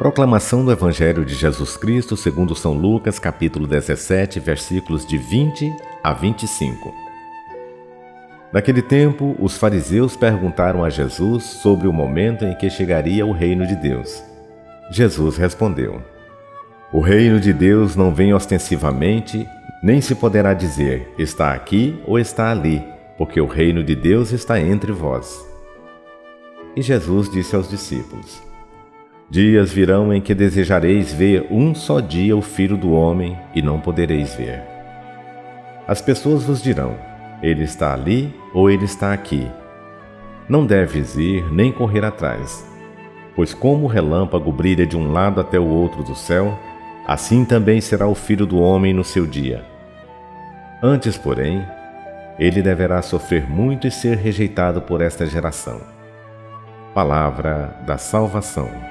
Proclamação do Evangelho de Jesus Cristo segundo São Lucas, capítulo 17, versículos de 20 a 25. Naquele tempo, os fariseus perguntaram a Jesus sobre o momento em que chegaria o reino de Deus. Jesus respondeu: O reino de Deus não vem ostensivamente, nem se poderá dizer está aqui ou está ali, porque o reino de Deus está entre vós. E Jesus disse aos discípulos: Dias virão em que desejareis ver um só dia o Filho do Homem e não podereis ver. As pessoas vos dirão: Ele está ali ou ele está aqui. Não deves ir nem correr atrás, pois como o relâmpago brilha de um lado até o outro do céu, assim também será o Filho do Homem no seu dia. Antes, porém, ele deverá sofrer muito e ser rejeitado por esta geração. Palavra da Salvação.